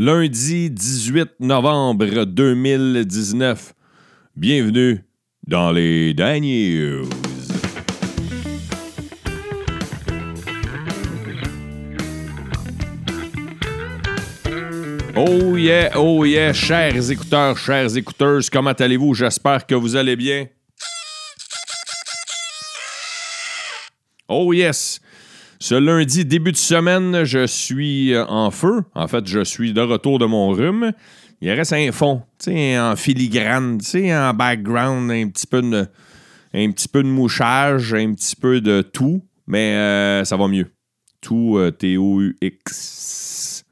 lundi 18 novembre 2019. Bienvenue dans les Dan. Oh yeah, oh yeah, chers écouteurs, chères écouteuses, comment allez-vous? J'espère que vous allez bien. Oh yes! Ce lundi, début de semaine, je suis euh, en feu. En fait, je suis de retour de mon rhume. Il reste un fond, en filigrane, en background, un petit peu de, un petit peu de mouchage, un petit peu de tout, mais euh, ça va mieux. Tout euh, T-O-U-X.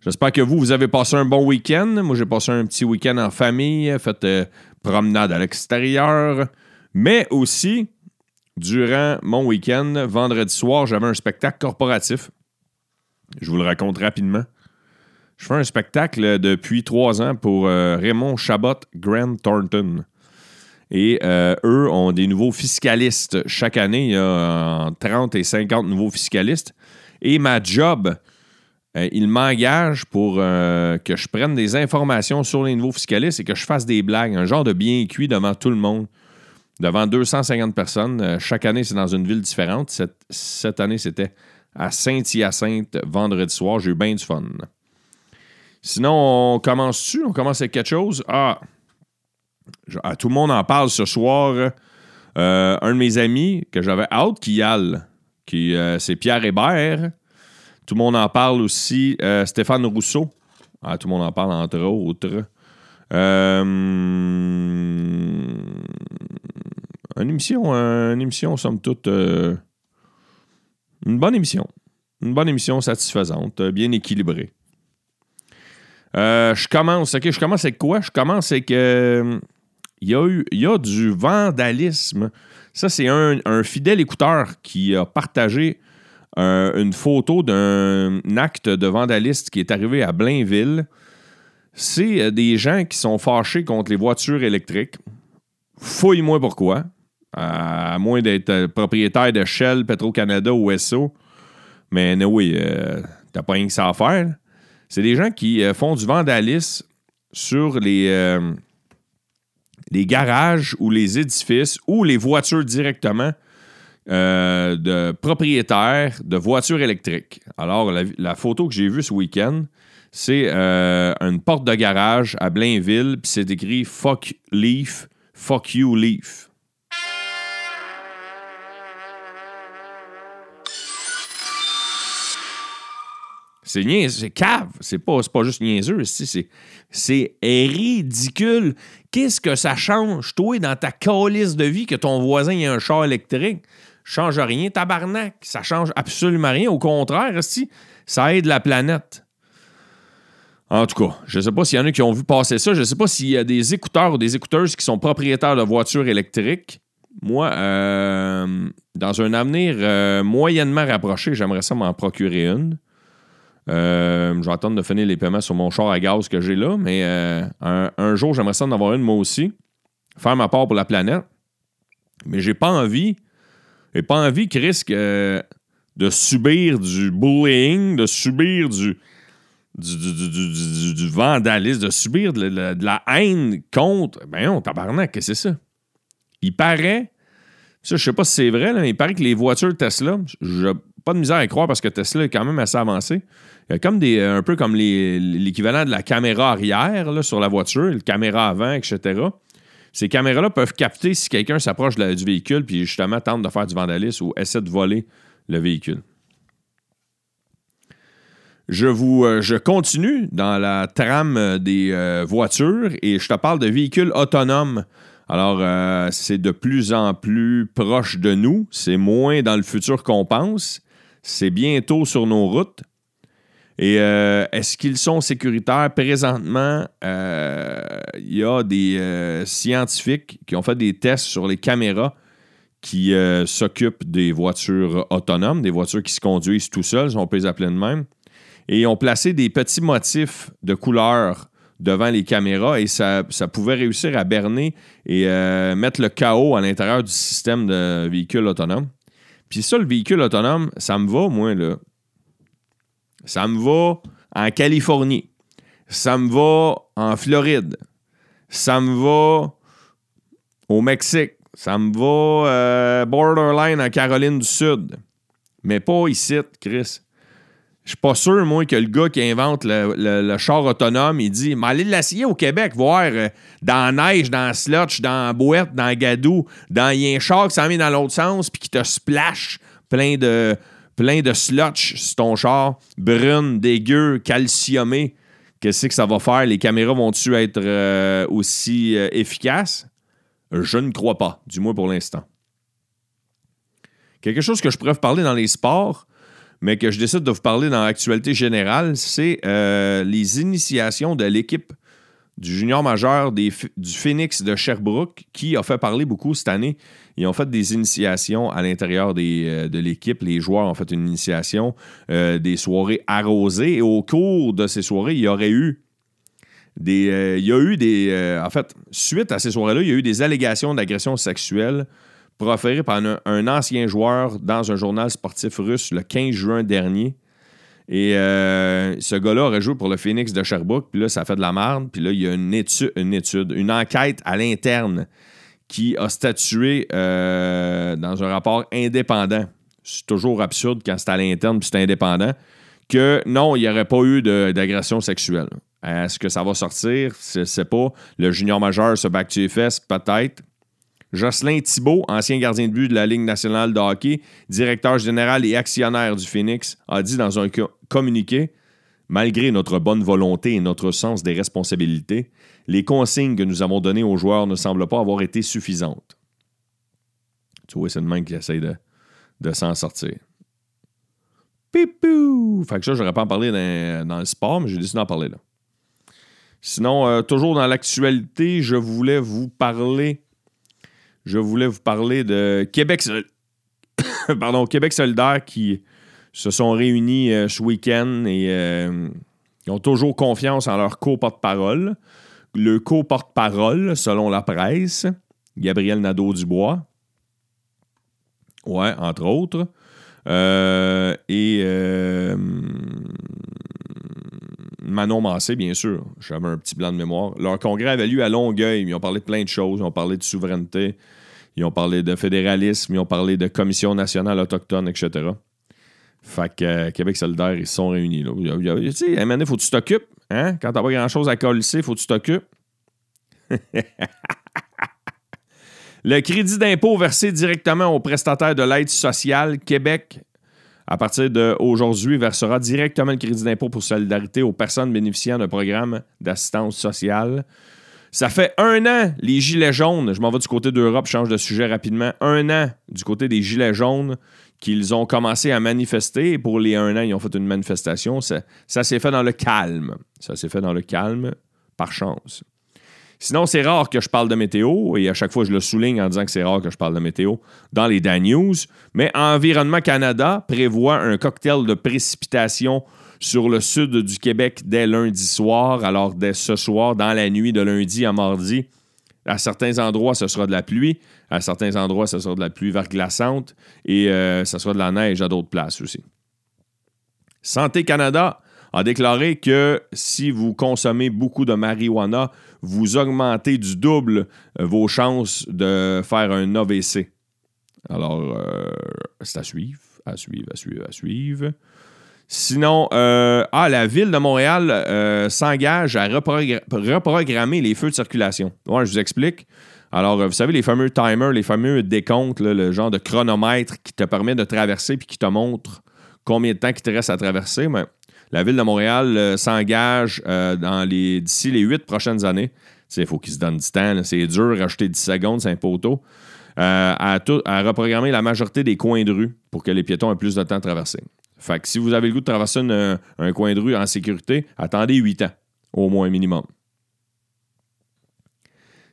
J'espère que vous, vous avez passé un bon week-end. Moi, j'ai passé un petit week-end en famille, fait promenade à l'extérieur, mais aussi, durant mon week-end, vendredi soir, j'avais un spectacle corporatif. Je vous le raconte rapidement. Je fais un spectacle depuis trois ans pour euh, Raymond Chabot Grant Thornton. Et euh, eux ont des nouveaux fiscalistes. Chaque année, il y a 30 et 50 nouveaux fiscalistes. Et ma job, euh, il m'engage pour que je prenne des informations sur les nouveaux fiscalistes et que je fasse des blagues, un genre de bien cuit devant tout le monde devant 250 personnes. Euh, chaque année, c'est dans une ville différente. Cette, année, c'était à Saint-Hyacinthe, vendredi soir. J'ai eu bien du fun. Sinon, on commence-tu? On commence avec quelque chose? Ah, ah tout le monde en parle ce soir. Euh, un de mes amis que j'avais out qui y qui, euh, c'est Pierre Hébert. Tout le monde en parle aussi. Stéphane Rousseau. Ah, tout le monde en parle entre autres. Euh, une émission, une émission, somme toute, euh, une bonne émission. Une bonne émission satisfaisante, bien équilibrée. Euh, je commence, ok, je commence avec quoi? Je commence avec. Euh, il y, a eu, y a du vandalisme. Ça, c'est un, fidèle écouteur qui a partagé une photo d'un acte de vandalisme qui est arrivé à Blainville. C'est des gens qui sont fâchés contre les voitures électriques. Fouille-moi pourquoi à moins d'être euh, propriétaire de Shell, Petro-Canada ou SO. Mais oui, euh, t'as pas rien que ça à faire. C'est des gens qui euh, font du vandalisme sur les, garages ou les édifices ou les voitures directement de propriétaires de voitures électriques. Alors, la photo que j'ai vue ce week-end, c'est une porte de garage à Blainville, puis c'est écrit Fuck Leaf, Fuck You Leaf. C'est c'est cave. C'est pas, pas juste niaiseux, c'est ridicule. Qu'est-ce que ça change, toi, dans ta calice de vie, que ton voisin ait un char électrique? Change rien, tabarnak. Ça change absolument rien. Au contraire, si, ça aide la planète. En tout cas, je ne sais pas s'il y en a qui ont vu passer ça. Je ne sais pas s'il y a des écouteurs ou des écouteuses qui sont propriétaires de voitures électriques. Moi, euh, dans un avenir euh, moyennement rapproché, j'aimerais ça m'en procurer une. Euh, je vais attendre de finir les paiements sur mon char à gaz que j'ai là, mais un, jour, j'aimerais ça en avoir une moi aussi. Faire ma part pour la planète. Mais j'ai pas envie. J'ai pas envie, Chris, de subir du bullying, de subir du, du, vandalisme, de subir de, la haine contre. Ben non, tabarnak, qu'est-ce que c'est ça? Il paraît, ça, je sais pas si c'est vrai, mais il paraît que les voitures Tesla, j'ai pas de misère à croire parce que Tesla est quand même assez avancé. Il y a comme des, un peu comme l'équivalent de la caméra arrière sur la voiture, la caméra avant, etc. Ces caméras-là peuvent capter si quelqu'un s'approche du véhicule puis justement tente de faire du vandalisme ou essaie de voler le véhicule. Je vous euh, je continue dans la trame des euh, voitures et je te parle de véhicules autonomes. Alors, euh, c'est de plus en plus proche de nous. C'est moins dans le futur qu'on pense. C'est bientôt sur nos routes. Et euh, est-ce qu'ils sont sécuritaires? Présentement, euh, il y a des euh, scientifiques qui ont fait des tests sur les caméras qui s'occupent des voitures autonomes, des voitures qui se conduisent tout seuls, on peut les appeler de même. Et ils ont placé des petits motifs de couleur devant les caméras et ça, ça pouvait réussir à berner et mettre le chaos à l'intérieur du système de véhicule autonome. Puis ça, le véhicule autonome, ça me va, moi, là. Ça me va en Californie. ça me va en Floride, ça me va au Mexique, ça me va euh, borderline en Caroline du Sud, mais pas ici, Chris. Je suis pas sûr, moi, que le gars qui invente le, char autonome, il dit Mais allez l'essayer au Québec, voir euh, dans la neige, dans la slotch, dans la dans gadou, dans y a un char qui s'en met dans l'autre sens puis qui te splash plein de plein de slotch sur ton char, brune, dégueu, calciumé. Qu'est-ce que ça va faire? Les caméras vont-tu être euh, aussi euh, efficaces? Je ne crois pas, du moins pour l'instant. Quelque chose que je pourrais vous parler dans les sports, mais que je décide de vous parler dans l'actualité générale, c'est euh, les initiations de l'équipe du junior majeur du Phoenix de Sherbrooke, qui a fait parler beaucoup cette année. Ils ont fait des initiations à l'intérieur euh, de l'équipe. Les joueurs ont fait une initiation, euh, des soirées arrosées. Et au cours de ces soirées, il y aurait eu des. il y a eu des. en fait, suite à ces soirées-là, il y a eu des allégations d'agression sexuelle proféré par un, ancien joueur dans un journal sportif russe le 15 juin dernier. Et euh, ce gars-là aurait joué pour le Phoenix de Sherbrooke, puis là, ça fait de la merde. Puis là, il y a une étude, une, étude, une enquête à l'interne qui a statué euh, dans un rapport indépendant. C'est toujours absurde quand c'est à l'interne puis c'est indépendant. Que non, il n'y aurait pas eu d'agression sexuelle. Est-ce que ça va sortir? Je ne sais pas. Le junior majeur se back to fesses, peut-être. Jocelyn Thibault, ancien gardien de but de la Ligue nationale de hockey, directeur général et actionnaire du Phoenix, a dit dans un communiqué Malgré notre bonne volonté et notre sens des responsabilités, les consignes que nous avons données aux joueurs ne semblent pas avoir été suffisantes. Tu vois, c'est le même qui essaie de, de s'en sortir. Pipou! Fait que ça, j'aurais pas en parler dans, le sport, mais j'ai décidé d'en parler là. Sinon, euh, toujours dans l'actualité, je voulais vous parler je voulais vous parler de Québec, Pardon, Québec solidaire qui se sont réunis euh, ce week-end et euh, ont toujours confiance en leur co-porte-parole. Le co-porte-parole, selon la presse, Gabriel Nadeau-Dubois. Ouais, entre autres. Euh, et Manon Massé, bien sûr. J'avais un petit blanc de mémoire. Leur congrès avait lieu à Longueuil. Ils ont parlé de plein de choses. Ils ont parlé de souveraineté. Ils ont parlé de fédéralisme. Ils ont parlé de commission nationale autochtone, etc. Fait que euh, Québec solidaire, ils sont réunis. Tu sais, à un faut que tu t'occupes. Hein? Quand t'as pas grand-chose à coller, faut que tu t'occupes. Le crédit d'impôt versé directement aux prestataires de l'aide sociale Québec à partir d'aujourd'hui, versera directement le crédit d'impôt pour solidarité aux personnes bénéficiant d'un programme d'assistance sociale. Ça fait un an, les Gilets jaunes, je m'en vais du côté d'Europe, change de sujet rapidement, un an du côté des Gilets jaunes qu'ils ont commencé à manifester. Pour les un an, ils ont fait une manifestation. Ça s'est fait dans le calme. Ça s'est fait dans le calme, par chance. Sinon, c'est rare que je parle de météo, et à chaque fois, je le souligne en disant que c'est rare que je parle de météo dans les Dan News. Mais Environnement Canada prévoit un cocktail de précipitation sur le sud du Québec dès lundi soir. Alors, dès ce soir, dans la nuit de lundi à mardi, à certains endroits, ce sera de la pluie. À certains endroits, ce sera de la pluie verglaçante. Et euh, ce sera de la neige à d'autres places aussi. Santé Canada a déclaré que si vous consommez beaucoup de marijuana, vous augmentez du double euh, vos chances de faire un AVC. Alors, euh, c'est à suivre, à suivre, à suivre, à suivre. Sinon, euh, ah, la ville de Montréal s'engage à reprogrammer les feux de circulation. Ouais, je vous explique. Alors, vous savez, les fameux timers, les fameux décomptes, le genre de chronomètre qui te permet de traverser puis qui te montre combien de temps il te reste à traverser. Mais la Ville de Montréal euh, s'engage euh, dans les, d'ici les huit prochaines années. Il faut qu'ils se donnent du temps. C'est dur, rajouter 10 secondes, c'est un poteau. Euh, à, à, reprogrammer la majorité des coins de rue pour que les piétons aient plus de temps à traverser. Fait que si vous avez le goût de traverser un coin de rue en sécurité, attendez 8 ans, au moins minimum.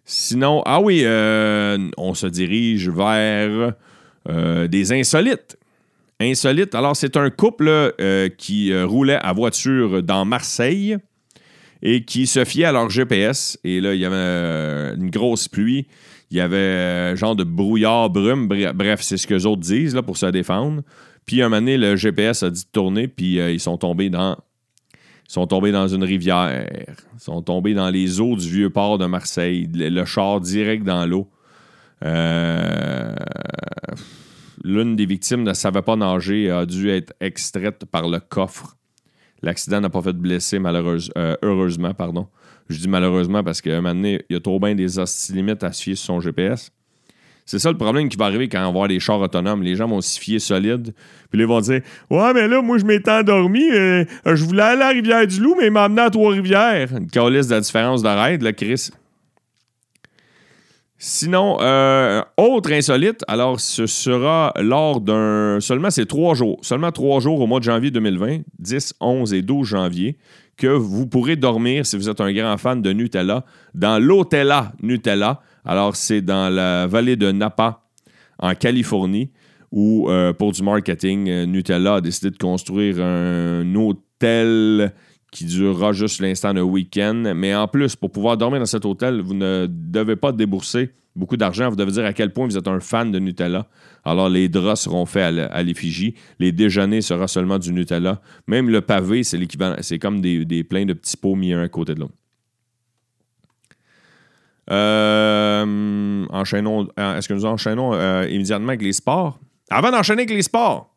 Sinon, ah oui, on se dirige vers des insolites. Insolite. Alors, c'est un couple euh, qui euh, roulait à voiture dans Marseille et qui se fiait à leur GPS. Et là, il y avait euh, une grosse pluie. Il y avait genre de brouillard, brume. Bref, c'est ce que les autres disent pour se défendre. Puis, un moment donné, le GPS a dit de tourner, puis ils sont tombés dans sont tombés dans une rivière. Ils sont tombés dans les eaux du vieux port de Marseille. Le, le char direct dans l'eau. Euh, L'une des victimes ne savait pas nager et a dû être extraite par le coffre. L'accident n'a pas fait de blessés, malheureuse, euh, heureusement. pardon. Je dis malheureusement parce qu'à un moment donné, il y a trop bien des hosties à se fier sur son GPS. C'est ça le problème qui va arriver quand on va avoir des chars autonomes. Les gens vont s'y fier solide. Puis ils vont dire Ouais, mais là, moi, je m'étais endormi. euh, je voulais aller à la Rivière-du-Loup, mais il m'a amené à Trois-Rivières. Une calice de la différence de raid, Chris. Sinon, euh, autre insolite, alors ce sera lors d'un. Seulement, c'est trois jours. Seulement trois jours au mois de janvier 2020, 10, 11 et 12 janvier, que vous pourrez dormir, si vous êtes un grand fan de Nutella, dans l'Hotella Nutella. Alors, c'est dans la vallée de Napa, en Californie, où, euh, pour du marketing, euh, Nutella a décidé de construire un hôtel qui durera juste l'instant de week-end. Mais en plus, pour pouvoir dormir dans cet hôtel, vous ne devez pas débourser beaucoup d'argent. Vous devez dire à quel point vous êtes un fan de Nutella. Alors, les draps seront faits à l'effigie. Les déjeuners sera seulement du Nutella. Même le pavé, c'est l'équivalent. C'est comme des, des pleins de petits pots mis un à côté de l'autre. Euh, enchaînons. euh, Est-ce que nous enchaînons euh, immédiatement avec les sports? Avant d'enchaîner avec les sports,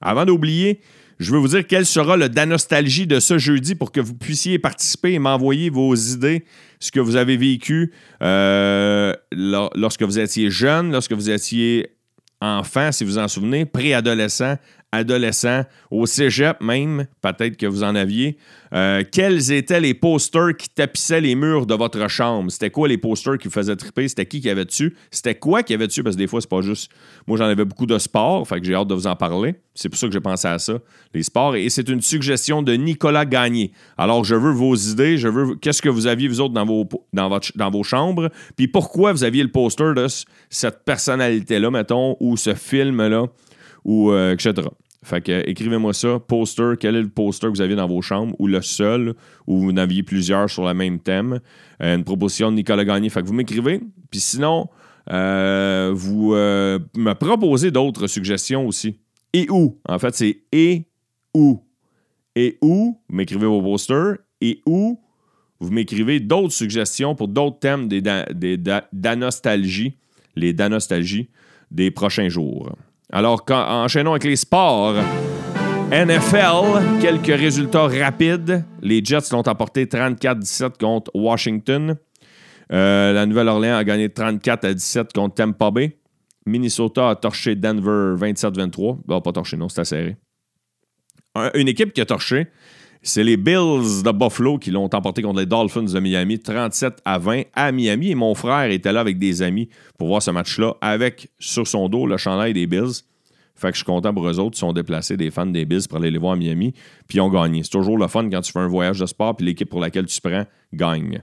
avant d'oublier, je veux vous dire quel sera le Danostalgie de ce jeudi pour que vous puissiez participer et m'envoyer vos idées, ce que vous avez vécu euh, lor- lorsque vous étiez jeune, lorsque vous étiez enfant, si vous en souvenez, préadolescent, adolescent, au cégep même, peut-être que vous en aviez. Euh, quels étaient les posters qui tapissaient les murs de votre chambre? C'était quoi les posters qui vous faisaient triper? C'était qui qui avait dessus? C'était quoi qui avait dessus? Parce que des fois, c'est pas juste. Moi, j'en avais beaucoup de sport, fait que j'ai hâte de vous en parler. C'est pour ça que j'ai pensé à ça, les sports. Et c'est une suggestion de Nicolas Gagné. Alors, je veux vos idées, je veux qu'est-ce que vous aviez, vous autres, dans vos, dans votre, dans vos chambres, puis pourquoi vous aviez le poster de cette personnalité-là, mettons, ou ce film-là, ou euh, etc. Fait que écrivez-moi ça, poster, quel est le poster que vous aviez dans vos chambres, ou le seul, ou vous en aviez plusieurs sur le même thème. Euh, une proposition de Nicolas Gagné. Fait que vous m'écrivez, puis sinon, euh, vous euh, me proposez d'autres suggestions aussi. Et où? En fait, c'est et où. Et où, vous m'écrivez vos posters, et où, vous m'écrivez d'autres suggestions pour d'autres thèmes des, des les danostalgies des prochains jours. Alors, enchaînons avec les sports. NFL, quelques résultats rapides. Les Jets l'ont emporté 34-17 contre Washington. Euh, la Nouvelle-Orléans a gagné 34 à 17 contre Tampa Bay. Minnesota a torché Denver 27-23. Bon, pas torché, non, c'était serré. Un- une équipe qui a torché, c'est les Bills de Buffalo qui l'ont emporté contre les Dolphins de Miami 37 à 20 à Miami. Et mon frère était là avec des amis pour voir ce match-là avec sur son dos le chandail des Bills. Fait que je suis content pour eux autres. Ils sont déplacés des fans des Bills pour aller les voir à Miami. Puis ils ont gagné. C'est toujours le fun quand tu fais un voyage de sport puis l'équipe pour laquelle tu prends gagne.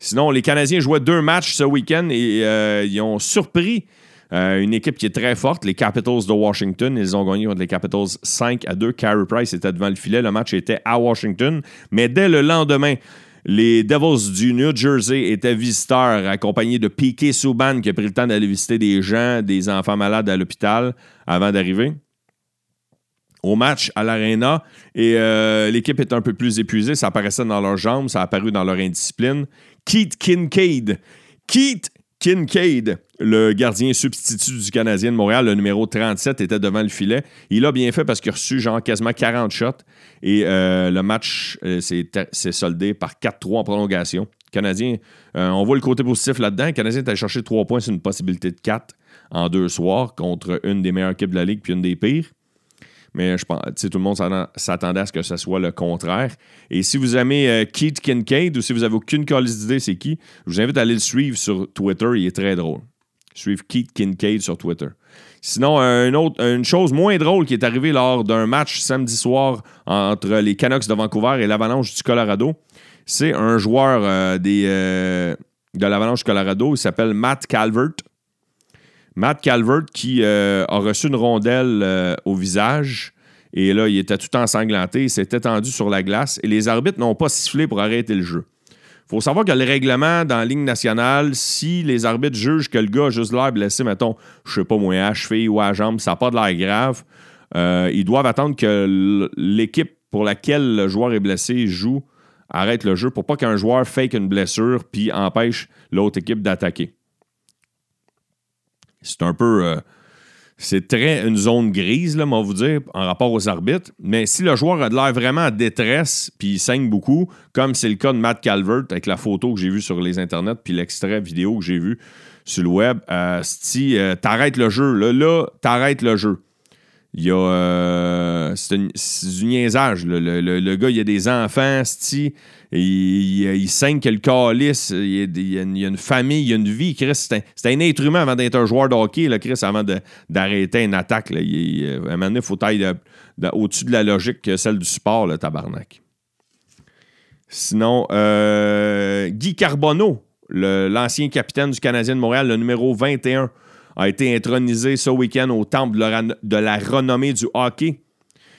Sinon, les Canadiens jouaient deux matchs ce week-end et euh, ils ont surpris euh, une équipe qui est très forte, les Capitals de Washington. Ils ont gagné contre les Capitals 5 à 2. Carey Price était devant le filet. Le match était à Washington. Mais dès le lendemain, les Devils du New Jersey étaient visiteurs, accompagnés de Piquet Souban, qui a pris le temps d'aller visiter des gens, des enfants malades à l'hôpital avant d'arriver au match à l'Arena. Et euh, l'équipe est un peu plus épuisée. Ça apparaissait dans leurs jambes, ça a apparu dans leur indiscipline. Keith Kincaid. Keith Kincaid, le gardien substitut du Canadien de Montréal, le numéro 37, était devant le filet. Il a bien fait parce qu'il a reçu genre quasiment 40 shots. Et euh, le match euh, s'est soldé par 4-3 en prolongation. Canadien, euh, on voit le côté positif là-dedans. Canadien est allé chercher 3 points sur une possibilité de 4 en deux soirs contre une des meilleures équipes de la Ligue puis une des pires. Mais je pense, tout le monde s'attend- s'attendait à ce que ce soit le contraire. Et si vous aimez euh, Keith Kincaid ou si vous avez aucune calice d'idée c'est qui, je vous invite à aller le suivre sur Twitter. Il est très drôle. Suivre Keith Kincaid sur Twitter. Sinon, autre, une chose moins drôle qui est arrivée lors d'un match samedi soir entre les Canucks de Vancouver et l'Avalanche du Colorado, c'est un joueur euh, des, euh, de l'Avalanche du Colorado. Il s'appelle Matt Calvert. Matt Calvert qui euh, a reçu une rondelle euh, au visage. Et là, il était tout ensanglanté. Il s'est étendu sur la glace. Et les arbitres n'ont pas sifflé pour arrêter le jeu. Il faut savoir que le règlement dans la Ligue nationale, si les arbitres jugent que le gars a juste l'air blessé, mettons, je sais pas moi, à cheville ou à jambe, ça n'a pas de l'air grave, euh, ils doivent attendre que l'équipe pour laquelle le joueur est blessé joue, arrête le jeu pour pas qu'un joueur fake une blessure puis empêche l'autre équipe d'attaquer. C'est un peu. Euh, c'est très une zone grise, là, on vous dire, en rapport aux arbitres. Mais si le joueur a de l'air vraiment en détresse puis il saigne beaucoup, comme c'est le cas de Matt Calvert avec la photo que j'ai vue sur les internets puis l'extrait vidéo que j'ai vu sur le web, euh, si euh, t'arrêtes le jeu, là, là t'arrêtes le jeu. Il y a. Euh, c'est du niaisage. Le, le, gars, il a des enfants, il, il, il saigne que le calice. Il, y a une famille, il y a une vie. Chris, c'est un, un, être humain avant d'être un joueur de hockey, Chris, avant d'arrêter une attaque. Là. Il, à un il faut tailler au-dessus de la logique que celle du sport, le tabarnak. Sinon, euh, Guy Carbonneau, l'ancien capitaine du Canadien de Montréal, le numéro 21 a été intronisé ce week-end au temple de la renommée du hockey.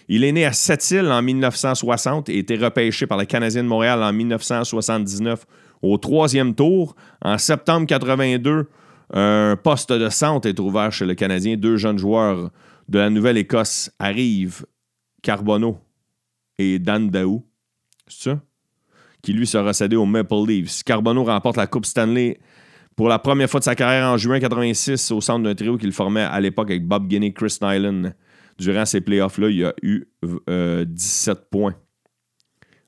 Il est né à Sept-Îles en 1960 et a été repêché par le Canadien de Montréal en 1979 au troisième tour. En septembre 82, un poste de centre est ouvert chez le Canadien. Deux jeunes joueurs de la Nouvelle-Écosse arrivent, Carbonneau et Dan Daou. C'est ça? Qui lui sera cédé aux Maple Leafs. Carbonneau remporte la Coupe Stanley pour la première fois de sa carrière en juin 86 au centre d'un trio qu'il formait à l'époque avec Bob Guinea, Chris Nyland. Durant ces playoffs-là, il a eu 17 euh, points.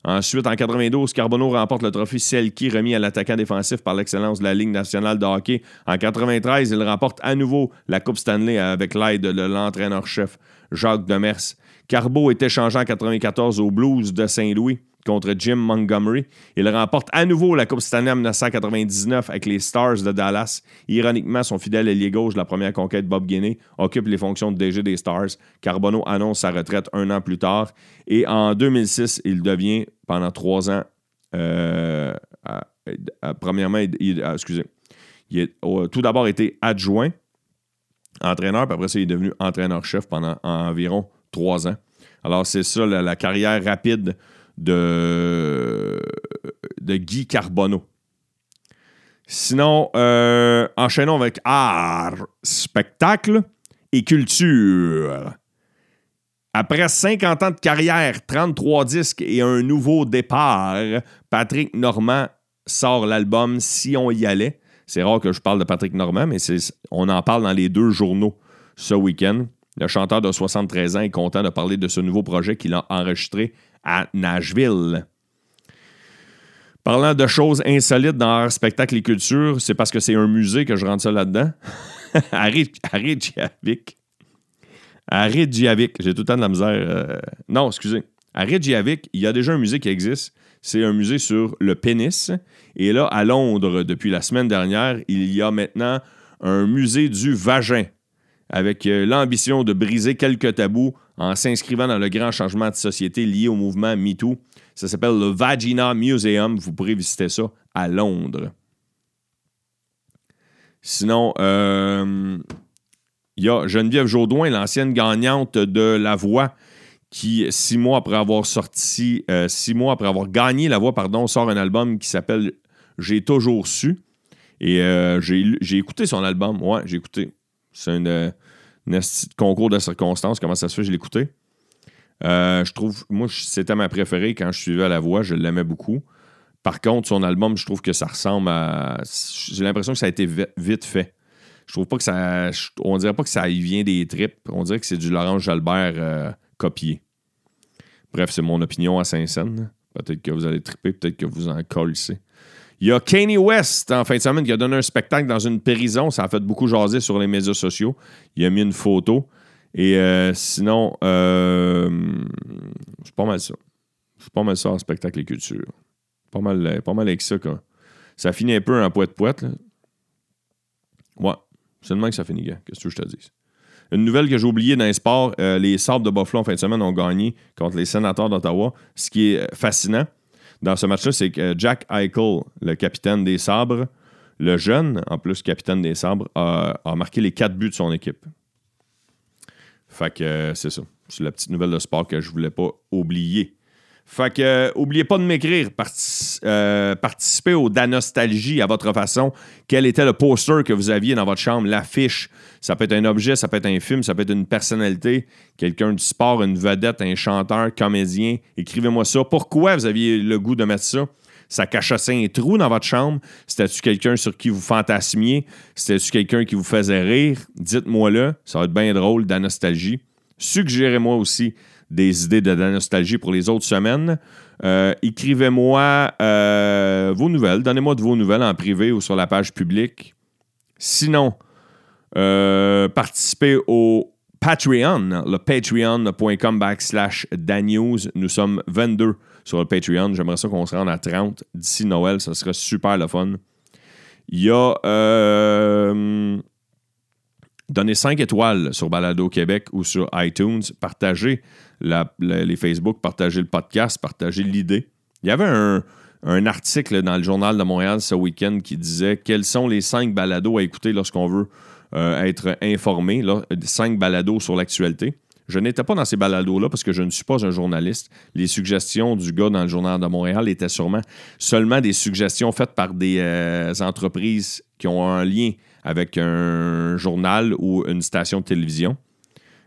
Ensuite, en 92, Carbonneau remporte le trophée Selkie remis à l'attaquant défensif par l'excellence de la Ligue nationale de hockey. En 93, il remporte à nouveau la Coupe Stanley avec l'aide de l'entraîneur-chef Jacques Demers. Carbo est échangé en 94 au Blues de Saint-Louis contre Jim Montgomery. Il remporte à nouveau la Coupe Stanley en 1999 avec les Stars de Dallas. Ironiquement, son fidèle ailier gauche la première conquête, Bob Guinée, occupe les fonctions de DG des Stars. Carbonneau annonce sa retraite un an plus tard. Et en 2006, il devient, pendant trois ans, euh, premièrement, il, a tout d'abord été adjoint, entraîneur, puis après ça, il est devenu entraîneur-chef pendant environ trois ans. Alors, c'est ça, la carrière rapide de, Guy Carbonneau. Sinon, euh, enchaînons avec art, spectacle et culture. Après 50 ans de carrière, 33 disques et un nouveau départ, Patrick Normand sort l'album Si on y allait. C'est rare que je parle de Patrick Normand, mais on en parle dans les deux journaux ce week-end. Le chanteur de 73 ans est content de parler de ce nouveau projet qu'il a enregistré à Nashville. Parlant de choses insolites dans leur spectacle et culture, c'est parce que c'est un musée que je rentre ça là-dedans. à Reykjavik. À Reykjavik. J'ai tout le temps de la misère. Euh, non, excusez. À Reykjavik, il y a déjà un musée qui existe. C'est un musée sur le pénis. Et là, à Londres, depuis la semaine dernière, il y a maintenant un musée du vagin avec euh, l'ambition de briser quelques tabous en s'inscrivant dans le grand changement de société lié au mouvement MeToo. Ça s'appelle le Vagina Museum. Vous pourrez visiter ça à Londres. Sinon, euh, il y a Geneviève Jaudoin, l'ancienne gagnante de La Voix, qui, six mois après avoir sorti, euh, six mois après avoir gagné La Voix, pardon, sort un album qui s'appelle J'ai toujours su. Et j'ai écouté son album. Ouais, j'ai écouté. C'est un concours de circonstances. Comment ça se fait? Je l'écoutais. Euh, je trouve, moi, c'était ma préférée quand je suivais à la voix. Je l'aimais beaucoup. Par contre, son album, je trouve que ça ressemble à. J'ai l'impression que ça a été vite fait. Je trouve pas que ça. On dirait pas que ça y vient des tripes. On dirait que c'est du Laurent Jalbert euh, copié. Bref, c'est mon opinion à Saint-Saëns. Peut-être que vous allez triper, peut-être que vous en collez. Il y a Kanye West en fin de semaine qui a donné un spectacle dans une prison. Ça a fait beaucoup jaser sur les médias sociaux. Il a mis une photo. Et euh, sinon, euh, c'est pas mal ça. C'est pas mal ça en spectacle et culture. Pas mal, euh, pas mal avec ça. Quoi. Ça finit un peu en poète-poète. Ouais, le que ça finit, gars. Qu'est-ce que je te dis? Une nouvelle que j'ai oubliée dans les sports, les Sabres de Buffalo en fin de semaine ont gagné contre les sénateurs d'Ottawa. Ce qui est fascinant, dans ce match-là, c'est que Jack Eichel, le capitaine des Sabres, le jeune, en plus capitaine des Sabres, a, marqué les quatre buts de son équipe. Fait que euh, c'est ça. C'est la petite nouvelle de sport que je voulais pas oublier. Fait que, euh, oubliez pas de m'écrire. Euh, participez au Danostalgie à votre façon. Quel était le poster que vous aviez dans votre chambre, l'affiche. Ça peut être un objet, ça peut être un film, ça peut être une personnalité, quelqu'un du sport, une vedette, un chanteur, comédien. Écrivez-moi ça. Pourquoi vous aviez le goût de mettre ça? Ça cachassait un trou dans votre chambre? C'était-tu quelqu'un sur qui vous fantasmiez? C'était-tu quelqu'un qui vous faisait rire? Dites-moi-le. Ça va être bien drôle, Danostalgie. Suggérez-moi aussi des idées de la nostalgie pour les autres semaines. Euh, écrivez-moi euh, vos nouvelles. Donnez-moi de vos nouvelles en privé ou sur la page publique. Sinon, euh, participez au Patreon, le patreon.com backslash danews. Nous sommes 22 sur le Patreon. J'aimerais ça qu'on se rende à 30 d'ici Noël. Ça serait super le fun. Il y a Donnez 5 étoiles sur Balado Québec ou sur iTunes. Partagez les Facebook, partagez le podcast, partagez l'idée. Il y avait un, article dans le Journal de Montréal ce week-end qui disait quels sont les 5 balados à écouter lorsqu'on veut euh, être informé. Là, 5 balados sur l'actualité. Je n'étais pas dans ces balados-là parce que je ne suis pas un journaliste. Les suggestions du gars dans le Journal de Montréal étaient sûrement seulement des suggestions faites par des euh, entreprises qui ont un lien avec un journal ou une station de télévision.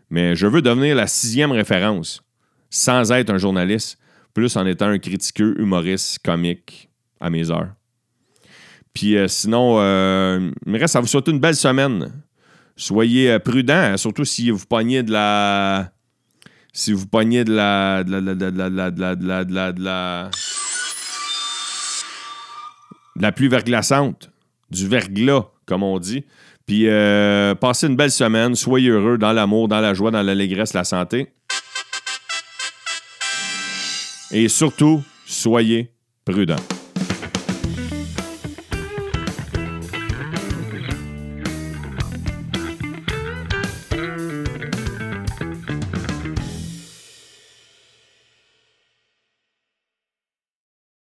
Mais je veux devenir la sixième référence, sans être un journaliste, plus en étant un critiqueux, humoriste, comique à mes heures. Puis euh, sinon, euh, il me reste à vous souhaiter une belle semaine. Soyez euh, prudents, hein, surtout si vous pognez de la. Si vous pognez. De la. De la. De la. De la. De la. De la. De la, de la pluie verglaçante. Du verglas comme on dit. Puis euh, passez une belle semaine, soyez heureux dans l'amour, dans la joie, dans l'allégresse, la santé. Et surtout, soyez prudents.